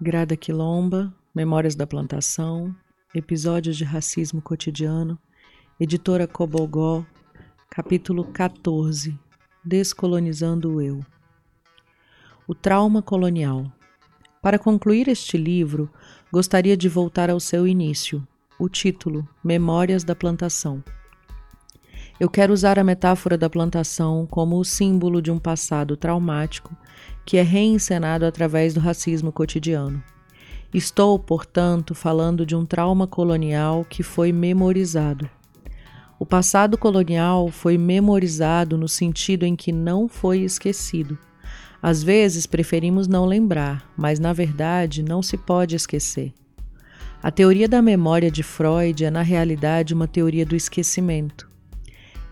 Grada Quilomba, Memórias da Plantação, Episódios de Racismo Cotidiano, Editora Cobogó, capítulo 14 Descolonizando o Eu. O trauma colonial. Para concluir este livro, gostaria de voltar ao seu início, o título Memórias da Plantação. Eu quero usar a metáfora da plantação como o símbolo de um passado traumático que é reencenado através do racismo cotidiano. Estou, portanto, falando de um trauma colonial que foi memorizado. O passado colonial foi memorizado no sentido em que não foi esquecido. Às vezes preferimos não lembrar, mas na verdade não se pode esquecer. A teoria da memória de Freud é, na realidade, uma teoria do esquecimento.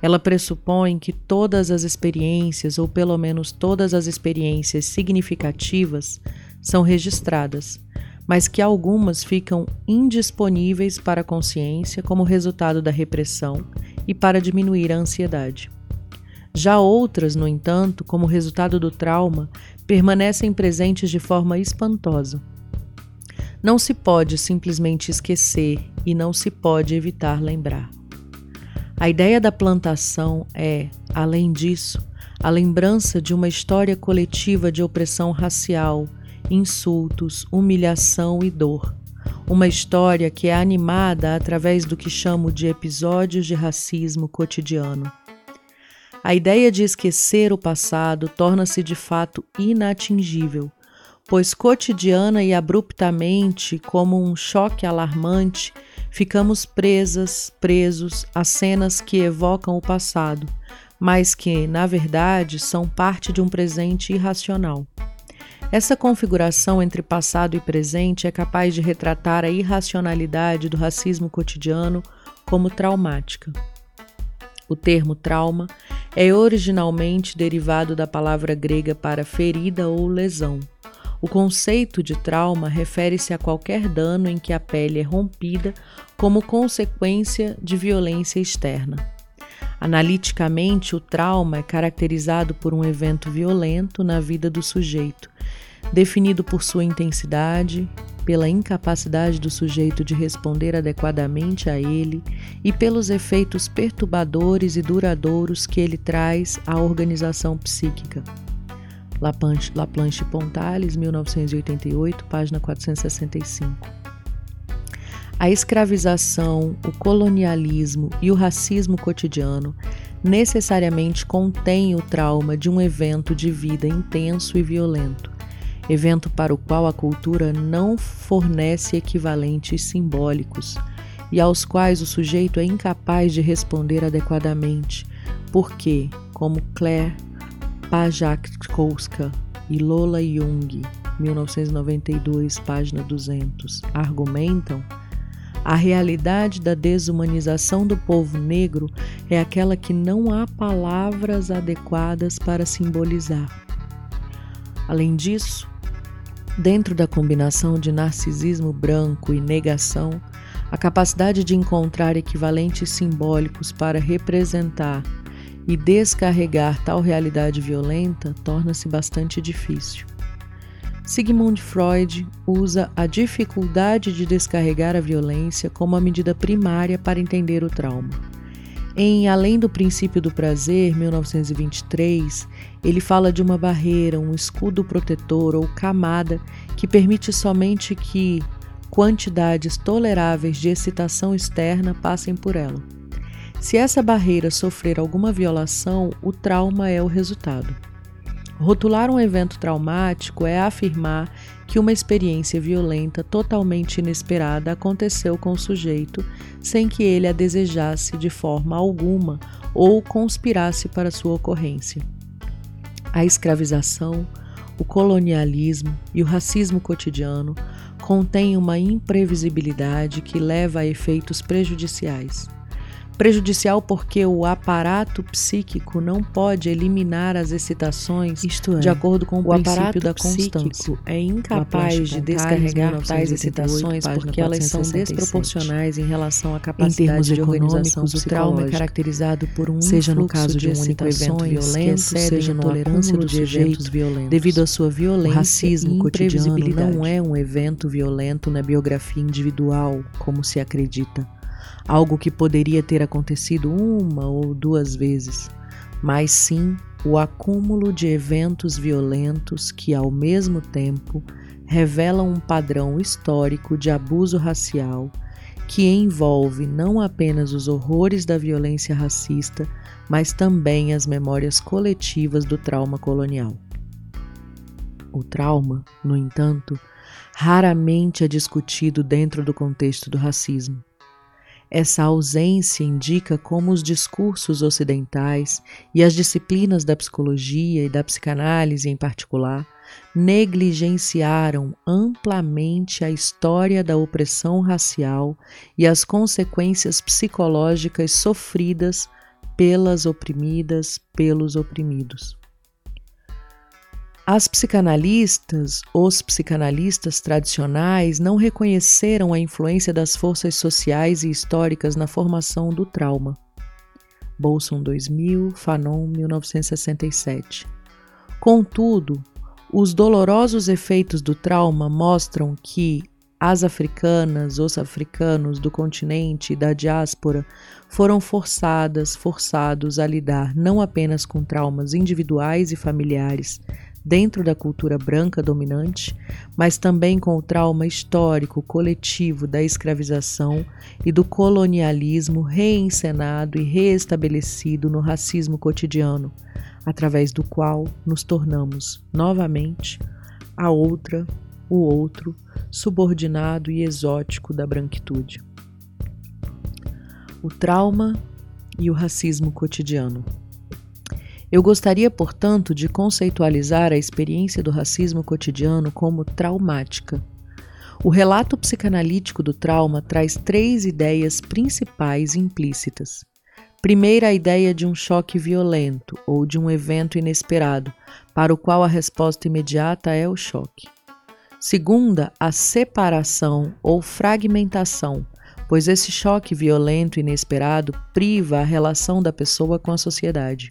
Ela pressupõe que todas as experiências, ou pelo menos todas as experiências significativas, são registradas, mas que algumas ficam indisponíveis para a consciência como resultado da repressão e para diminuir a ansiedade. Já outras, no entanto, como resultado do trauma, permanecem presentes de forma espantosa. Não se pode simplesmente esquecer e não se pode evitar lembrar. A ideia da plantação é, além disso, a lembrança de uma história coletiva de opressão racial, insultos, humilhação e dor. Uma história que é animada através do que chamo de episódios de racismo cotidiano. A ideia de esquecer o passado torna-se de fato inatingível, pois cotidiana e abruptamente, como um choque alarmante, ficamos presas, presos a cenas que evocam o passado, mas que, na verdade, são parte de um presente irracional. Essa configuração entre passado e presente é capaz de retratar a irracionalidade do racismo cotidiano como traumática. O termo trauma é originalmente derivado da palavra grega para ferida ou lesão. O conceito de trauma refere-se a qualquer dano em que a pele é rompida como consequência de violência externa. Analiticamente, o trauma é caracterizado por um evento violento na vida do sujeito, definido por sua intensidade, pela incapacidade do sujeito de responder adequadamente a ele e pelos efeitos perturbadores e duradouros que ele traz à organização psíquica. Laplanche, Pontales, 1988, página 465. A escravização, o colonialismo e o racismo cotidiano necessariamente contêm o trauma de um evento de vida intenso e violento, evento para o qual a cultura não fornece equivalentes simbólicos e aos quais o sujeito é incapaz de responder adequadamente, porque, como Claire Pajatkowska e Lola Jung, 1992, página 200, argumentam, a realidade da desumanização do povo negro é aquela que não há palavras adequadas para simbolizar. Além disso, dentro da combinação de narcisismo branco e negação, a capacidade de encontrar equivalentes simbólicos para representar e descarregar tal realidade violenta torna-se bastante difícil. Sigmund Freud usa a dificuldade de descarregar a violência como a medida primária para entender o trauma. Em Além do Princípio do Prazer, 1923, ele fala de uma barreira, um escudo protetor ou camada que permite somente que quantidades toleráveis de excitação externa passem por ela. Se essa barreira sofrer alguma violação, o trauma é o resultado. Rotular um evento traumático é afirmar que uma experiência violenta totalmente inesperada aconteceu com o sujeito sem que ele a desejasse de forma alguma ou conspirasse para sua ocorrência. A escravização, o colonialismo e o racismo cotidiano contêm uma imprevisibilidade que leva a efeitos prejudiciais. Prejudicial porque o aparato psíquico não pode eliminar as excitações Isto é, de acordo com o, o princípio da constância. é incapaz de descarregar tais excitações porque elas são desproporcionais em relação à capacidade em termos de organização o trauma é caracterizado por um seja no caso de um único evento violento, seja no tolerância acúmulo de eventos violentos. devido à sua O violência racismo e cotidiano não é um evento violento na biografia individual, como se acredita. Algo que poderia ter acontecido uma ou duas vezes, mas sim o acúmulo de eventos violentos que, ao mesmo tempo, revelam um padrão histórico de abuso racial que envolve não apenas os horrores da violência racista, mas também as memórias coletivas do trauma colonial. O trauma, no entanto, raramente é discutido dentro do contexto do racismo. Essa ausência indica como os discursos ocidentais e as disciplinas da psicologia e da psicanálise em particular negligenciaram amplamente a história da opressão racial e as consequências psicológicas sofridas pelas oprimidas, pelos oprimidos. As psicanalistas, os psicanalistas tradicionais não reconheceram a influência das forças sociais e históricas na formação do trauma. Bolson 2000, Fanon 1967. Contudo, os dolorosos efeitos do trauma mostram que as africanas, os africanos do continente e da diáspora foram forçadas, forçados a lidar não apenas com traumas individuais e familiares, dentro da cultura branca dominante, mas também com o trauma histórico coletivo da escravização e do colonialismo reencenado e reestabelecido no racismo cotidiano, através do qual nos tornamos novamente a outra, o outro, subordinado e exótico da branquitude. O trauma e o racismo cotidiano. Eu gostaria, portanto, de conceitualizar a experiência do racismo cotidiano como traumática. O relato psicanalítico do trauma traz três ideias principais implícitas. Primeira, a ideia de um choque violento ou de um evento inesperado, para o qual a resposta imediata é o choque. Segunda, a separação ou fragmentação, pois esse choque violento e inesperado priva a relação da pessoa com a sociedade.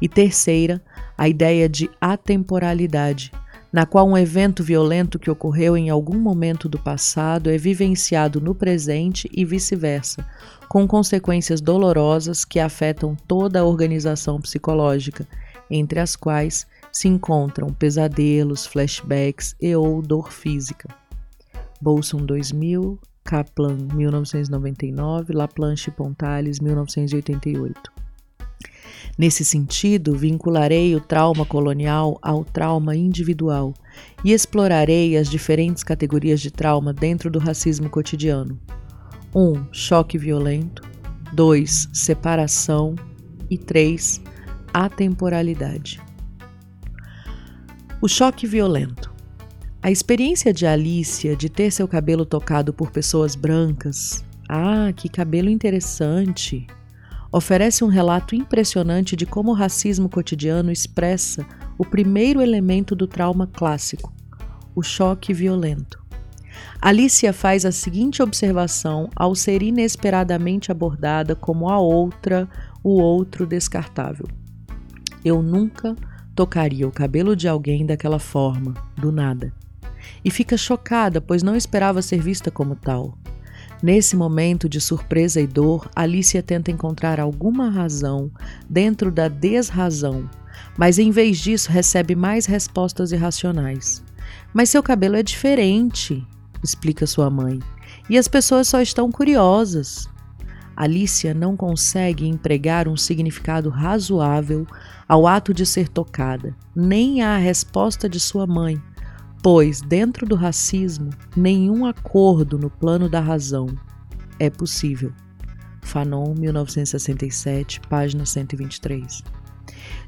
E terceira, a ideia de atemporalidade, na qual um evento violento que ocorreu em algum momento do passado é vivenciado no presente e vice-versa, com consequências dolorosas que afetam toda a organização psicológica, entre as quais se encontram pesadelos, flashbacks e ou dor física. Bolson 2000, Kaplan 1999, Laplanche Pontales 1988. Nesse sentido, vincularei o trauma colonial ao trauma individual e explorarei as diferentes categorias de trauma dentro do racismo cotidiano. 1. Um, choque violento. 2. Separação. E 3. Atemporalidade. O choque violento. A experiência de Alicia de ter seu cabelo tocado por pessoas brancas. Ah, que cabelo interessante! Oferece um relato impressionante de como o racismo cotidiano expressa o primeiro elemento do trauma clássico, o choque violento. Alicia faz a seguinte observação ao ser inesperadamente abordada como a outra, o outro descartável. Eu nunca tocaria o cabelo de alguém daquela forma, do nada. E fica chocada, pois não esperava ser vista como tal. Nesse momento de surpresa e dor, Alicia tenta encontrar alguma razão dentro da desrazão, mas em vez disso recebe mais respostas irracionais. Mas seu cabelo é diferente, explica sua mãe, e as pessoas só estão curiosas. Alicia não consegue empregar um significado razoável ao ato de ser tocada, nem à resposta de sua mãe, pois, dentro do racismo, nenhum acordo no plano da razão é possível. Fanon, 1967, página 123.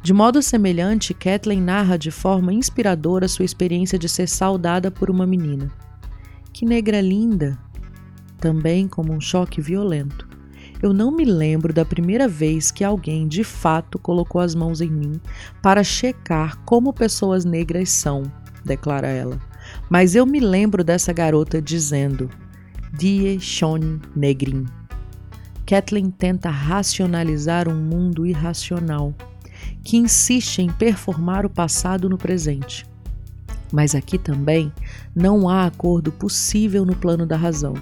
De modo semelhante, Kathleen narra de forma inspiradora sua experiência de ser saudada por uma menina. Que negra linda! Também como um choque violento. Eu não me lembro da primeira vez que alguém de fato colocou as mãos em mim para checar como pessoas negras são, declara ela. Mas eu me lembro dessa garota dizendo: Die schon negrin. Kathleen tenta racionalizar um mundo irracional que insiste em performar o passado no presente. Mas aqui também não há acordo possível no plano da razão,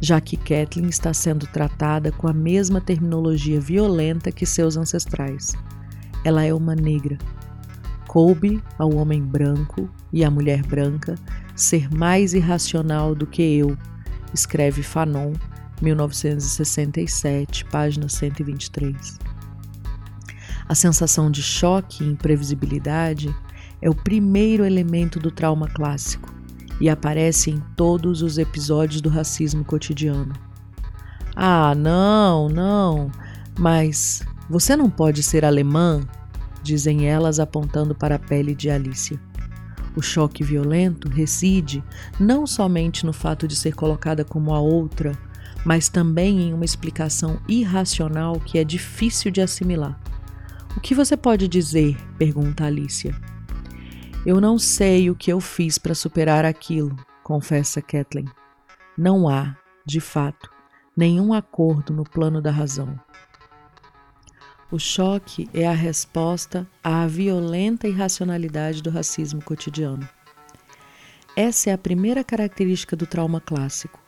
já que Kathleen está sendo tratada com a mesma terminologia violenta que seus ancestrais. Ela é uma negra. Coube ao homem branco e à mulher branca ser mais irracional do que eu, escreve Fanon, 1967, página 123. A sensação de choque e imprevisibilidade é o primeiro elemento do trauma clássico e aparece em todos os episódios do racismo cotidiano. Ah, não, não, mas você não pode ser alemã, dizem elas apontando para a pele de Alicia. O choque violento reside não somente no fato de ser colocada como a outra, mas também em uma explicação irracional que é difícil de assimilar. O que você pode dizer? pergunta Alicia. Eu não sei o que eu fiz para superar aquilo, confessa Kathleen. Não há, de fato, nenhum acordo no plano da razão. O choque é a resposta à violenta irracionalidade do racismo cotidiano. Essa é a primeira característica do trauma clássico.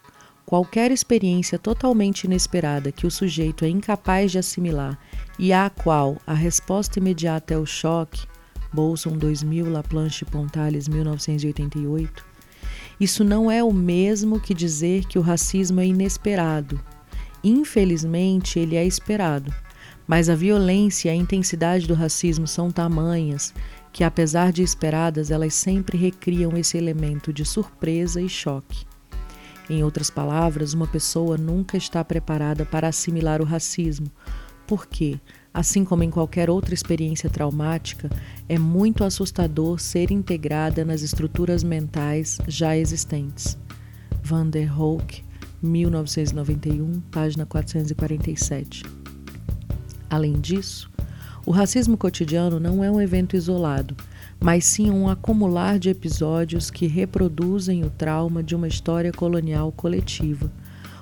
Qualquer experiência totalmente inesperada que o sujeito é incapaz de assimilar e à qual a resposta imediata é o choque, Bolson 2000, Laplanche Pontales 1988. Isso não é o mesmo que dizer que o racismo é inesperado. Infelizmente, ele é esperado. Mas a violência e a intensidade do racismo são tamanhas que, apesar de esperadas, elas sempre recriam esse elemento de surpresa e choque. Em outras palavras, uma pessoa nunca está preparada para assimilar o racismo, porque, assim como em qualquer outra experiência traumática, é muito assustador ser integrada nas estruturas mentais já existentes. Van der Hoek, 1991, página 447. Além disso, o racismo cotidiano não é um evento isolado, mas sim um acumular de episódios que reproduzem o trauma de uma história colonial coletiva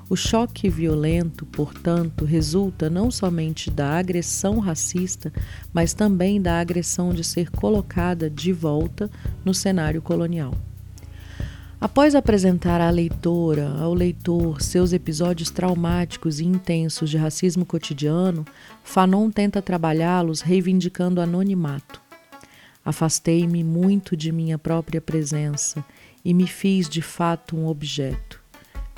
o choque violento, portanto, resulta não somente da agressão racista, mas também da agressão de ser colocada de volta no cenário colonial. Após apresentar à leitora, ao leitor, seus episódios traumáticos e intensos de racismo cotidiano, Fanon tenta trabalhá-los reivindicando anonimato. Afastei-me muito de minha própria presença e me fiz de fato um objeto.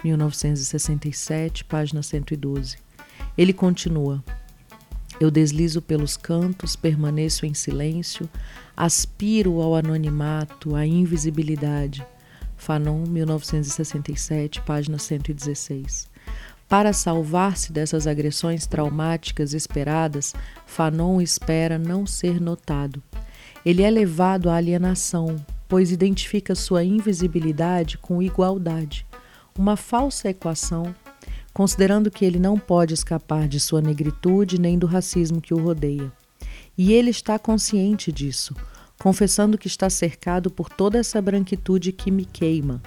1967, página 112. Ele continua: Eu deslizo pelos cantos, permaneço em silêncio, aspiro ao anonimato, à invisibilidade. Fanon, 1967, página 116. Para salvar-se dessas agressões traumáticas esperadas, Fanon espera não ser notado. Ele é levado à alienação, pois identifica sua invisibilidade com igualdade uma falsa equação, considerando que ele não pode escapar de sua negritude nem do racismo que o rodeia. E ele está consciente disso, confessando que está cercado por toda essa branquitude que me queima.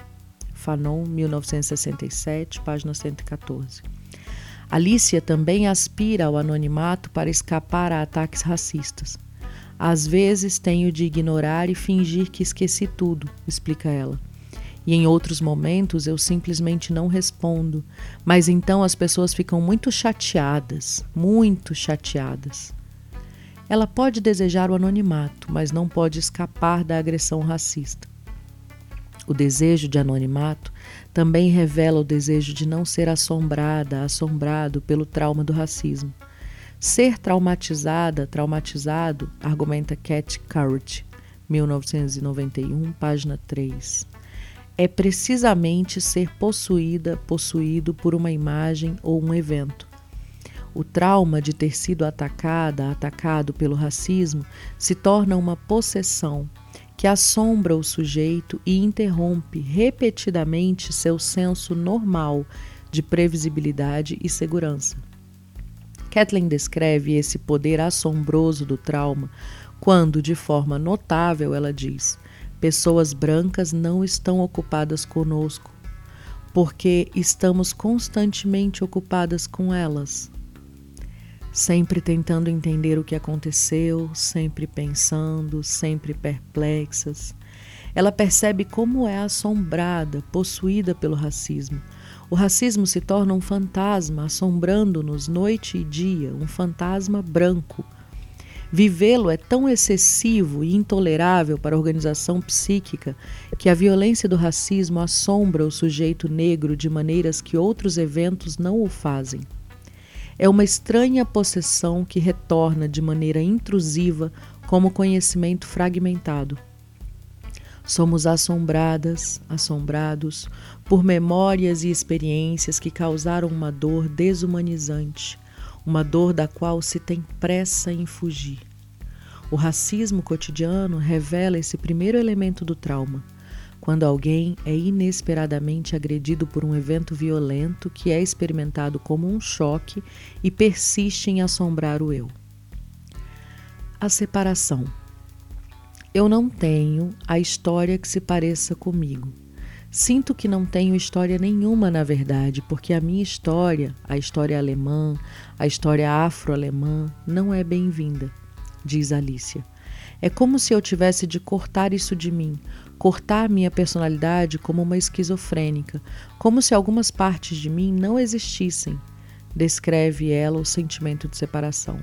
Fanon, 1967, página 114. Alicia também aspira ao anonimato para escapar a ataques racistas. Às vezes tenho de ignorar e fingir que esqueci tudo, explica ela. E em outros momentos eu simplesmente não respondo, mas então as pessoas ficam muito chateadas, muito chateadas. Ela pode desejar o anonimato, mas não pode escapar da agressão racista. O desejo de anonimato também revela o desejo de não ser assombrada, assombrado pelo trauma do racismo. Ser traumatizada, traumatizado, argumenta Cat Curry, 1991, página 3 é precisamente ser possuída, possuído por uma imagem ou um evento. O trauma de ter sido atacada, atacado pelo racismo, se torna uma possessão que assombra o sujeito e interrompe repetidamente seu senso normal de previsibilidade e segurança. Kathleen descreve esse poder assombroso do trauma quando, de forma notável, ela diz: pessoas brancas não estão ocupadas conosco, porque estamos constantemente ocupadas com elas. Sempre tentando entender o que aconteceu, sempre pensando, sempre perplexas. Ela percebe como é assombrada, possuída pelo racismo. O racismo se torna um fantasma, assombrando-nos noite e dia, um fantasma branco. Vivê-lo é tão excessivo e intolerável para a organização psíquica que a violência do racismo assombra o sujeito negro de maneiras que outros eventos não o fazem. É uma estranha possessão que retorna de maneira intrusiva como conhecimento fragmentado. Somos assombradas, assombrados por memórias e experiências que causaram uma dor desumanizante, uma dor da qual se tem pressa em fugir. O racismo cotidiano revela esse primeiro elemento do trauma, quando alguém é inesperadamente agredido por um evento violento que é experimentado como um choque e persiste em assombrar o eu. A separação. Eu não tenho a história que se pareça comigo. Sinto que não tenho história nenhuma, na verdade, porque a minha história, a história alemã, a história afro-alemã, não é bem-vinda, diz Alicia. É como se eu tivesse de cortar isso de mim, cortar minha personalidade como uma esquizofrênica, como se algumas partes de mim não existissem. Descreve ela o sentimento de separação.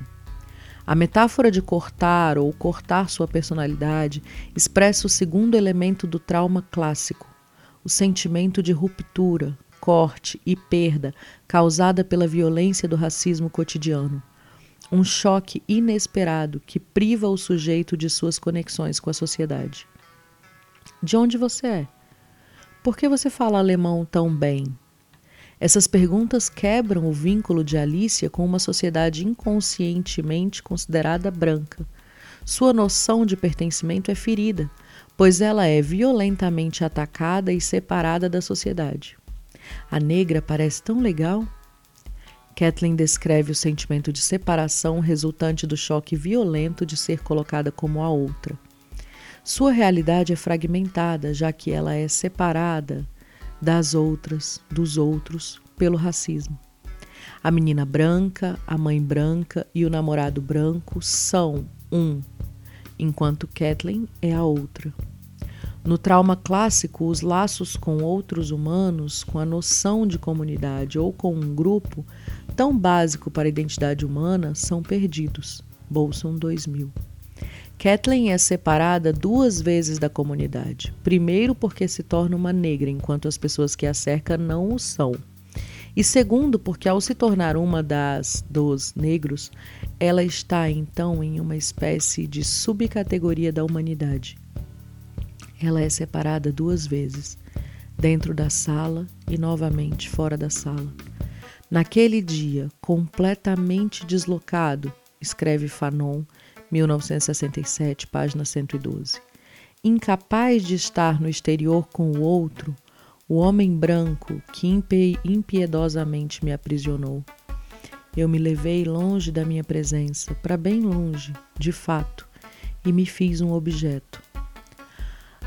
A metáfora de cortar ou cortar sua personalidade expressa o segundo elemento do trauma clássico, o sentimento de ruptura, corte e perda causada pela violência do racismo cotidiano. Um choque inesperado que priva o sujeito de suas conexões com a sociedade. De onde você é? Por que você fala alemão tão bem? Essas perguntas quebram o vínculo de Alicia com uma sociedade inconscientemente considerada branca. Sua noção de pertencimento é ferida, pois ela é violentamente atacada e separada da sociedade. A negra parece tão legal. Kathleen descreve o sentimento de separação resultante do choque violento de ser colocada como a outra. Sua realidade é fragmentada, já que ela é separada das outras, dos outros, pelo racismo. A menina branca, a mãe branca e o namorado branco são um, enquanto Kathleen é a outra. No trauma clássico, os laços com outros humanos, com a noção de comunidade ou com um grupo, tão básico para a identidade humana, são perdidos. Bolson 2000. Kathleen é separada duas vezes da comunidade. Primeiro, porque se torna uma negra, enquanto as pessoas que a cercam não o são. E segundo, porque ao se tornar uma das dos negros, ela está então em uma espécie de subcategoria da humanidade. Ela é separada duas vezes, dentro da sala e novamente fora da sala. Naquele dia, completamente deslocado, escreve Fanon 1967, página 112. Incapaz de estar no exterior com o outro, o homem branco que impiedosamente me aprisionou. Eu me levei longe da minha presença, para bem longe, de fato, e me fiz um objeto.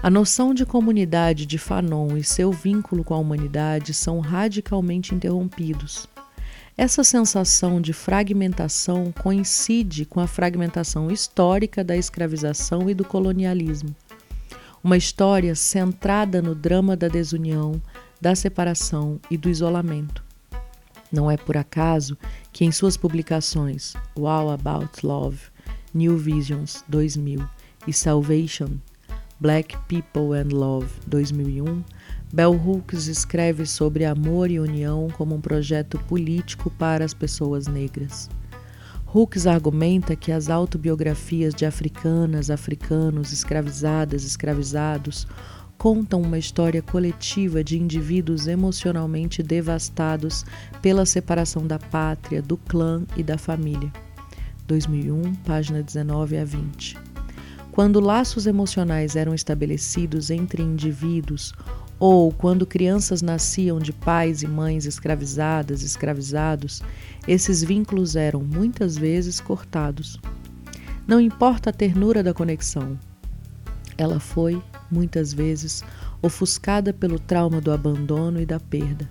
A noção de comunidade de Fanon e seu vínculo com a humanidade são radicalmente interrompidos. Essa sensação de fragmentação coincide com a fragmentação histórica da escravização e do colonialismo. Uma história centrada no drama da desunião, da separação e do isolamento. Não é por acaso que em suas publicações Wow About Love, New Visions 2000 e Salvation, Black People and Love 2001, Bell Hooks escreve sobre amor e união como um projeto político para as pessoas negras. Hooks argumenta que as autobiografias de africanas, africanos, escravizadas, escravizados contam uma história coletiva de indivíduos emocionalmente devastados pela separação da pátria, do clã e da família. 2001, página 19 a 20. Quando laços emocionais eram estabelecidos entre indivíduos, Ou quando crianças nasciam de pais e mães escravizadas, escravizados, esses vínculos eram muitas vezes cortados. Não importa a ternura da conexão, ela foi, muitas vezes, ofuscada pelo trauma do abandono e da perda.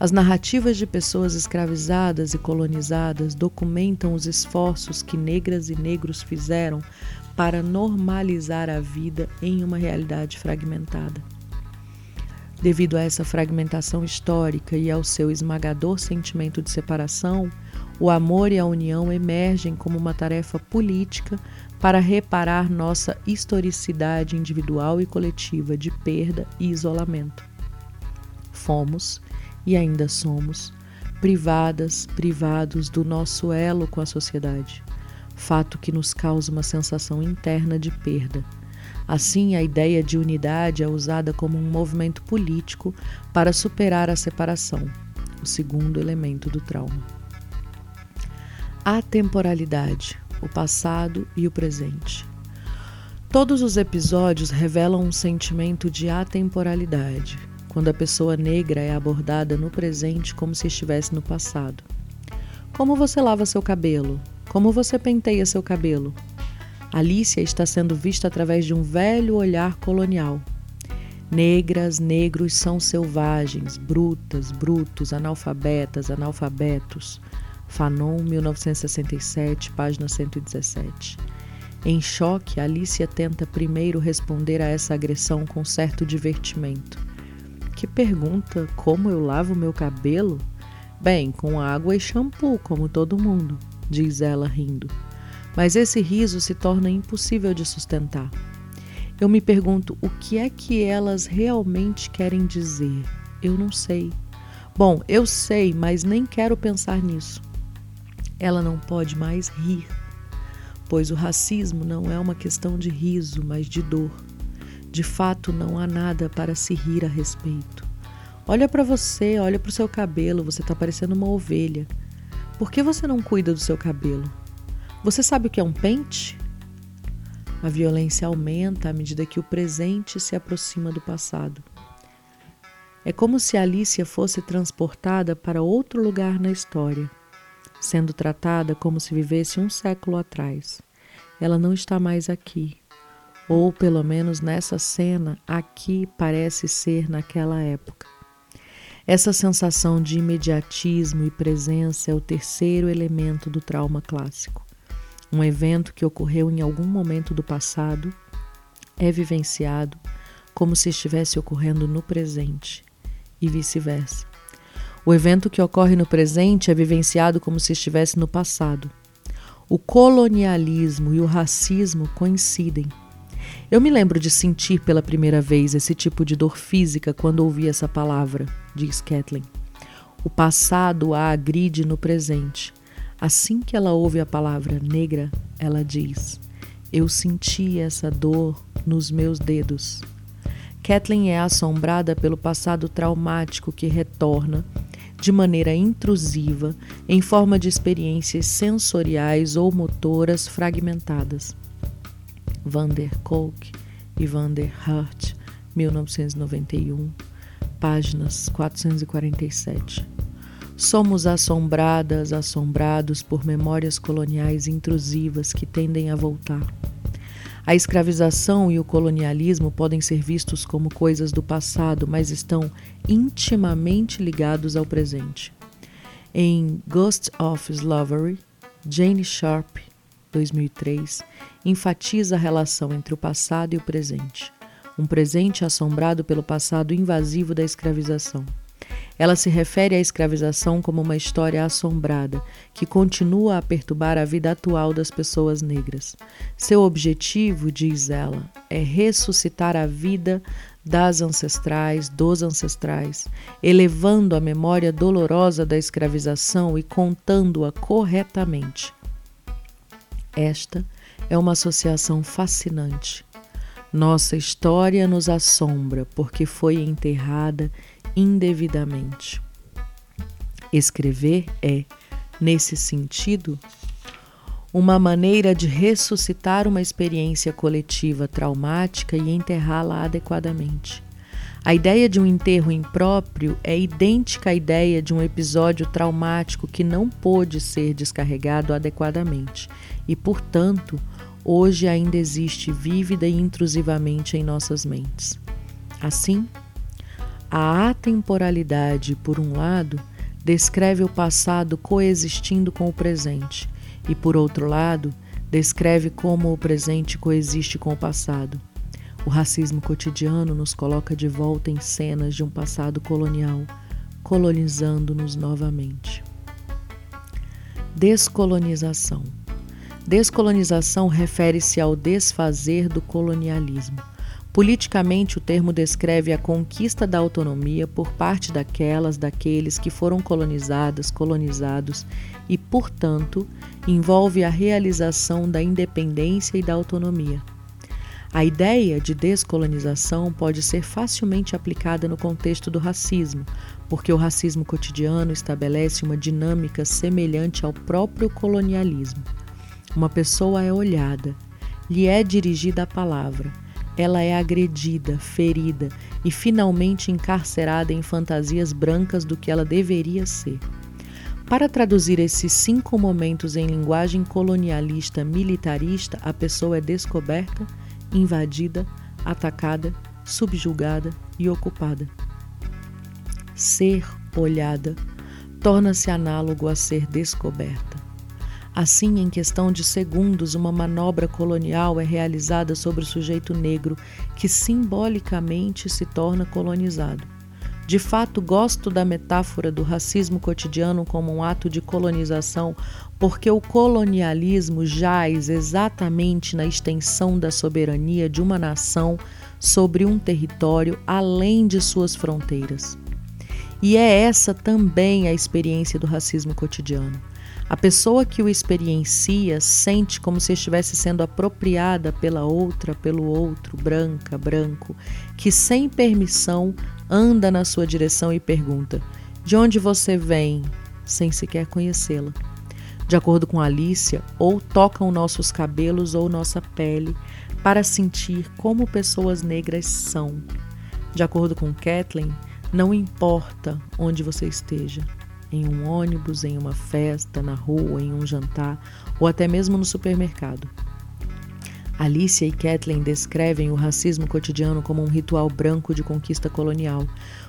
As narrativas de pessoas escravizadas e colonizadas documentam os esforços que negras e negros fizeram para normalizar a vida em uma realidade fragmentada. Devido a essa fragmentação histórica e ao seu esmagador sentimento de separação, o amor e a união emergem como uma tarefa política para reparar nossa historicidade individual e coletiva de perda e isolamento. Fomos, e ainda somos, privadas, privados do nosso elo com a sociedade, fato que nos causa uma sensação interna de perda. Assim, a ideia de unidade é usada como um movimento político para superar a separação, o segundo elemento do trauma. A temporalidade, o passado e o presente. Todos os episódios revelam um sentimento de atemporalidade, quando a pessoa negra é abordada no presente como se estivesse no passado. Como você lava seu cabelo? Como você penteia seu cabelo? Alicia está sendo vista através de um velho olhar colonial. Negras, negros são selvagens, brutas, brutos, analfabetas, analfabetos. Fanon, 1967, página 117. Em choque, Alicia tenta primeiro responder a essa agressão com certo divertimento. Que pergunta como eu lavo meu cabelo? Bem, com água e shampoo, como todo mundo, diz ela rindo. Mas esse riso se torna impossível de sustentar. Eu me pergunto o que é que elas realmente querem dizer. Eu não sei. Bom, eu sei, mas nem quero pensar nisso ela não pode mais rir, pois o racismo não é uma questão de riso, mas de dor. De fato, não há nada para se rir a respeito. Olha para você, olha para o seu cabelo, você está parecendo uma ovelha. Por que você não cuida do seu cabelo? Você sabe o que é um pente? A violência aumenta à medida que o presente se aproxima do passado. É como se Alicia fosse transportada para outro lugar na história sendo tratada como se vivesse um século atrás. Ela não está mais aqui. Ou, pelo menos nessa cena, aqui parece ser naquela época. Essa sensação de imediatismo e presença é o terceiro elemento do trauma clássico. Um evento que ocorreu em algum momento do passado é vivenciado como se estivesse ocorrendo no presente, e vice-versa. O evento que ocorre no presente é vivenciado como se estivesse no passado. O colonialismo e o racismo coincidem. Eu me lembro de sentir pela primeira vez esse tipo de dor física quando ouvi essa palavra, diz Kathleen. O passado a agride no presente. Assim que ela ouve a palavra negra, ela diz: Eu senti essa dor nos meus dedos. Kathleen é assombrada pelo passado traumático que retorna de maneira intrusiva, em forma de experiências sensoriais ou motoras fragmentadas. Van der Kolk e Van der Hart, 1991, páginas 447. Somos assombradas, assombrados por memórias coloniais intrusivas que tendem a voltar. A escravização e o colonialismo podem ser vistos como coisas do passado, mas estão intimamente ligados ao presente. Em Ghost of Slavery, Jane Sharp, 2003, enfatiza a relação entre o passado e o presente, um presente assombrado pelo passado invasivo da escravização. Ela se refere à escravização como uma história assombrada que continua a perturbar a vida atual das pessoas negras. Seu objetivo, diz ela, é ressuscitar a vida das ancestrais, dos ancestrais, elevando a memória dolorosa da escravização e contando-a corretamente. Esta é uma associação fascinante. Nossa história nos assombra porque foi enterrada indevidamente. Escrever é, nesse sentido, uma maneira de ressuscitar uma experiência coletiva traumática e enterrá-la adequadamente. A ideia de um enterro impróprio é idêntica à ideia de um episódio traumático que não pôde ser descarregado adequadamente e, portanto, hoje ainda existe vívida e intrusivamente em nossas mentes. Assim, a atemporalidade, por um lado, descreve o passado coexistindo com o presente, e por outro lado, descreve como o presente coexiste com o passado. O racismo cotidiano nos coloca de volta em cenas de um passado colonial, colonizando-nos novamente. Descolonização. Descolonização refere-se ao desfazer do colonialismo Politicamente, o termo descreve a conquista da autonomia por parte daquelas, daqueles que foram colonizadas, colonizados e, portanto, envolve a realização da independência e da autonomia. A ideia de descolonização pode ser facilmente aplicada no contexto do racismo, porque o racismo cotidiano estabelece uma dinâmica semelhante ao próprio colonialismo. Uma pessoa é olhada, lhe é dirigida a palavra ela é agredida, ferida e finalmente encarcerada em fantasias brancas do que ela deveria ser. Para traduzir esses cinco momentos em linguagem colonialista militarista, a pessoa é descoberta, invadida, atacada, subjugada e ocupada. Ser olhada torna-se análogo a ser descoberta. Assim, em questão de segundos, uma manobra colonial é realizada sobre o sujeito negro, que simbolicamente se torna colonizado. De fato, gosto da metáfora do racismo cotidiano como um ato de colonização, porque o colonialismo jaz exatamente na extensão da soberania de uma nação sobre um território além de suas fronteiras. E é essa também a experiência do racismo cotidiano. A pessoa que o experiencia sente como se estivesse sendo apropriada pela outra, pelo outro, branca, branco, que sem permissão anda na sua direção e pergunta: De onde você vem? sem sequer conhecê-la. De acordo com Alicia, ou tocam nossos cabelos ou nossa pele para sentir como pessoas negras são. De acordo com Kathleen, não importa onde você esteja, em um ônibus, em uma festa, na rua, em um jantar ou até mesmo no supermercado. Alicia e Kathleen descrevem o racismo cotidiano como um ritual branco de conquista colonial,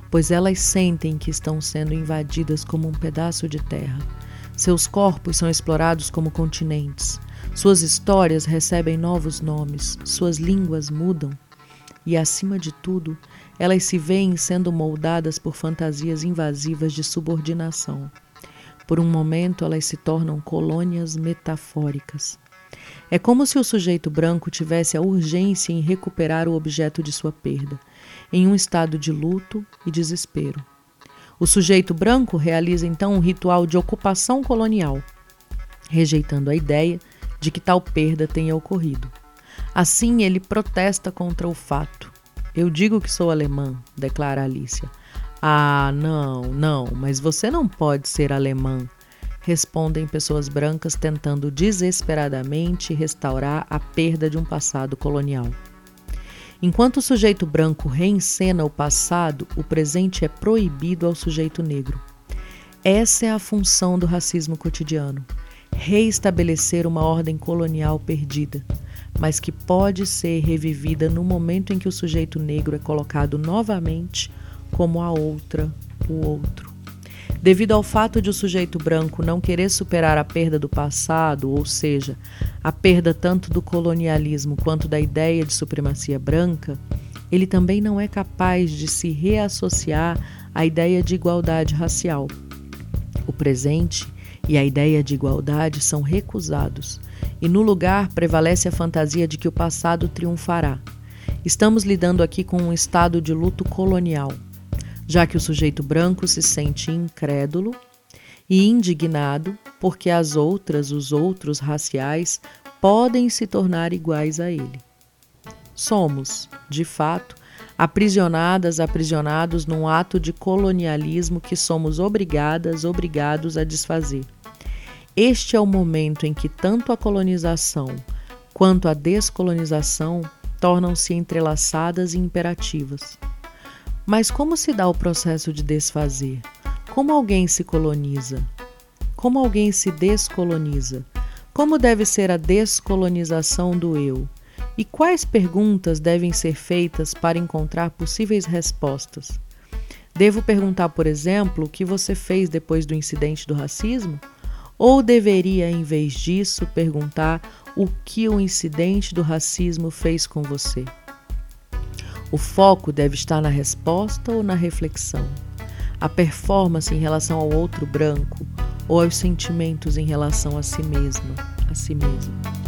pois elas sentem que estão sendo invadidas como um pedaço de terra. Seus corpos são explorados como continentes. Suas histórias recebem novos nomes, suas línguas mudam. E, acima de tudo, elas se veem sendo moldadas por fantasias invasivas de subordinação. Por um momento, elas se tornam colônias metafóricas. É como se o sujeito branco tivesse a urgência em recuperar o objeto de sua perda, em um estado de luto e desespero. O sujeito branco realiza então um ritual de ocupação colonial, rejeitando a ideia de que tal perda tenha ocorrido. Assim, ele protesta contra o fato, eu digo que sou alemã, declara Alicia. Ah, não, não, mas você não pode ser alemã, respondem pessoas brancas tentando desesperadamente restaurar a perda de um passado colonial. Enquanto o sujeito branco reencena o passado, o presente é proibido ao sujeito negro. Essa é a função do racismo cotidiano: reestabelecer uma ordem colonial perdida mas que pode ser revivida no momento em que o sujeito negro é colocado novamente como a outra, o outro. Devido ao fato de o sujeito branco não querer superar a perda do passado, ou seja, a perda tanto do colonialismo quanto da ideia de supremacia branca, ele também não é capaz de se reassociar à ideia de igualdade racial. O presente e a ideia de igualdade são recusados, e no lugar prevalece a fantasia de que o passado triunfará. Estamos lidando aqui com um estado de luto colonial, já que o sujeito branco se sente incrédulo e indignado porque as outras, os outros raciais, podem se tornar iguais a ele. Somos, de fato, aprisionadas, aprisionados num ato de colonialismo que somos obrigadas, obrigados a desfazer. Este é o momento em que tanto a colonização quanto a descolonização tornam-se entrelaçadas e imperativas. Mas como se dá o processo de desfazer? Como alguém se coloniza? Como alguém se descoloniza? Como deve ser a descolonização do eu? E quais perguntas devem ser feitas para encontrar possíveis respostas? Devo perguntar, por exemplo, o que você fez depois do incidente do racismo? Ou deveria, em vez disso, perguntar o que o incidente do racismo fez com você? O foco deve estar na resposta ou na reflexão? A performance em relação ao outro branco ou aos sentimentos em relação a si mesmo, a si mesmo?